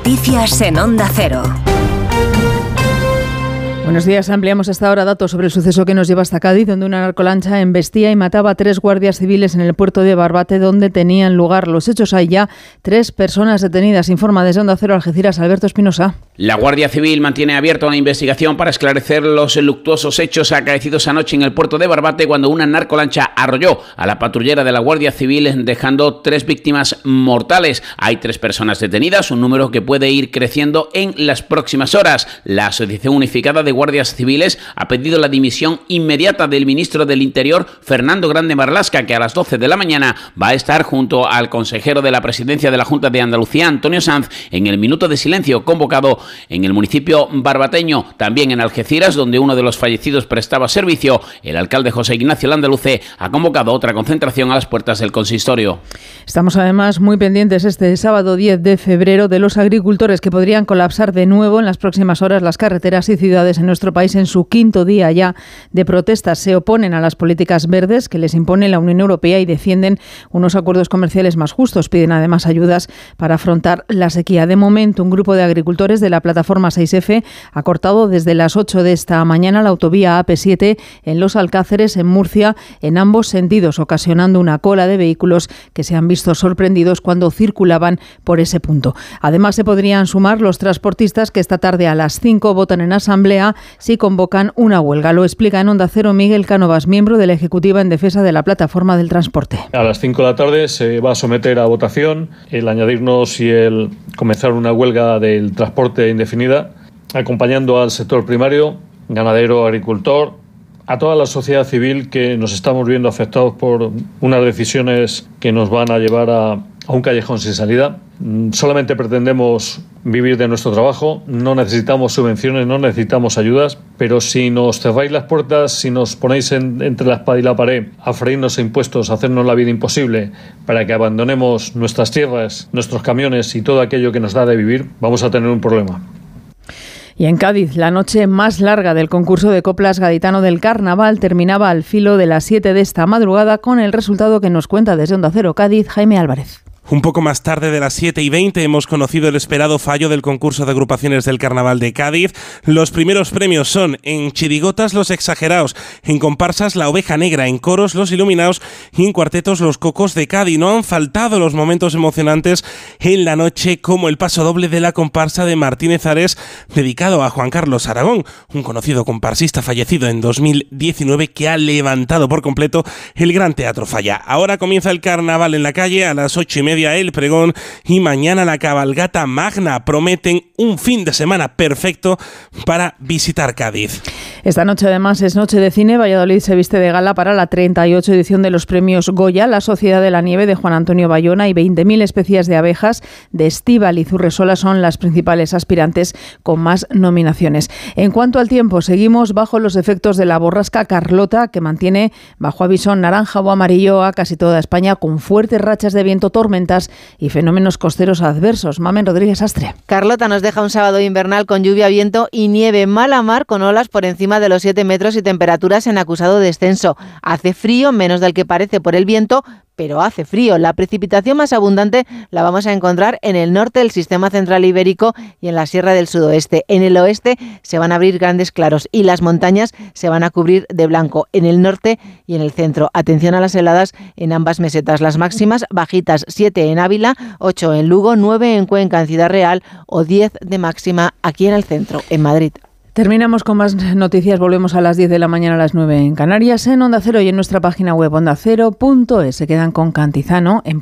Noticias en Onda Cero. Buenos días. Ampliamos hasta ahora datos sobre el suceso que nos lleva hasta Cádiz, donde una narcolancha embestía y mataba a tres guardias civiles en el puerto de Barbate, donde tenían lugar los hechos. Hay ya tres personas detenidas. Informa desde Onda Cero Algeciras, Alberto Espinosa. La Guardia Civil mantiene abierta una investigación para esclarecer los luctuosos hechos acaecidos anoche en el puerto de Barbate cuando una narcolancha arrolló a la patrullera de la Guardia Civil dejando tres víctimas mortales. Hay tres personas detenidas, un número que puede ir creciendo en las próximas horas. La Asociación Unificada de Guardias Civiles ha pedido la dimisión inmediata del ministro del Interior, Fernando Grande Marlasca, que a las 12 de la mañana va a estar junto al consejero de la presidencia de la Junta de Andalucía, Antonio Sanz, en el minuto de silencio convocado en el municipio barbateño, también en Algeciras, donde uno de los fallecidos prestaba servicio. El alcalde José Ignacio Landaluce ha convocado otra concentración a las puertas del consistorio. Estamos además muy pendientes este sábado 10 de febrero de los agricultores que podrían colapsar de nuevo en las próximas horas las carreteras y ciudades en nuestro país en su quinto día ya de protestas. Se oponen a las políticas verdes que les impone la Unión Europea y defienden unos acuerdos comerciales más justos. Piden además ayudas para afrontar la sequía. De momento, un grupo de agricultores de la plataforma 6F ha cortado desde las 8 de esta mañana la autovía AP7 en Los Alcáceres, en Murcia, en ambos sentidos, ocasionando una cola de vehículos que se han visto sorprendidos cuando circulaban por ese punto. Además, se podrían sumar los transportistas que esta tarde a las 5 votan en asamblea si convocan una huelga. Lo explica en Onda Cero Miguel Cánovas, miembro de la Ejecutiva en defensa de la plataforma del transporte. A las 5 de la tarde se va a someter a votación el añadirnos y el comenzar una huelga del transporte indefinida, acompañando al sector primario, ganadero, agricultor, a toda la sociedad civil que nos estamos viendo afectados por unas decisiones que nos van a llevar a, un callejón sin salida. Mm, solamente pretendemos vivir de nuestro trabajo, no necesitamos subvenciones, no necesitamos ayudas, pero si nos cerráis las puertas, si nos ponéis entre la espada y la pared a freírnos impuestos, a hacernos la vida imposible para que abandonemos nuestras tierras, nuestros camiones y todo aquello que nos da de vivir, vamos a tener un problema. Y en Cádiz, la noche más larga del concurso de coplas gaditano del Carnaval terminaba al filo de las 7 de esta madrugada con el resultado que nos cuenta desde Onda Cero Cádiz Jaime Álvarez. Un poco más tarde de las 7 y 20 hemos conocido el esperado fallo del concurso de agrupaciones del Carnaval de Cádiz. Los primeros premios son en chirigotas los exagerados, en comparsas la oveja negra, en coros los iluminados y en cuartetos los cocos de Cádiz. No han faltado los momentos emocionantes en la noche como el paso doble de la comparsa de Martínez Ares dedicado a Juan Carlos Aragón, un conocido comparsista fallecido en 2019 que ha levantado por completo el Gran Teatro Falla. Ahora comienza el carnaval en la calle a las 8 y media el pregón y mañana la cabalgata magna. Prometen un fin de semana perfecto para visitar Cádiz. Esta noche además es noche de cine. Valladolid se viste de gala para la 38 edición de los premios Goya, la Sociedad de la Nieve de Juan Antonio Bayona y 20.000 especies de abejas de Estíbal y Zurresola son las principales aspirantes con más nominaciones. En cuanto al tiempo, seguimos bajo los efectos de la borrasca Carlota que mantiene bajo aviso naranja o amarillo a casi toda España con fuertes rachas de viento y fenómenos costeros adversos. Mamen Rodríguez Astre. Carlota nos deja un sábado invernal con lluvia, viento y nieve, mala mar con olas por encima de los 7 metros y temperaturas en acusado descenso. Hace frío, menos del que parece por el viento, pero hace frío. La precipitación más abundante la vamos a encontrar en el norte del sistema central ibérico y en la sierra del sudoeste. En el oeste se van a abrir grandes claros y las montañas se van a cubrir de blanco en el norte y en el centro. Atención a las heladas en ambas mesetas. Las máximas bajitas 7 en Ávila, 8 en Lugo, 9 en Cuenca, en Ciudad Real o 10 de máxima aquí en el centro, en Madrid. Terminamos con más noticias. Volvemos a las 10 de la mañana a las 9 en Canarias, en Onda Cero y en nuestra página web ondacero.es. Se quedan con Cantizano en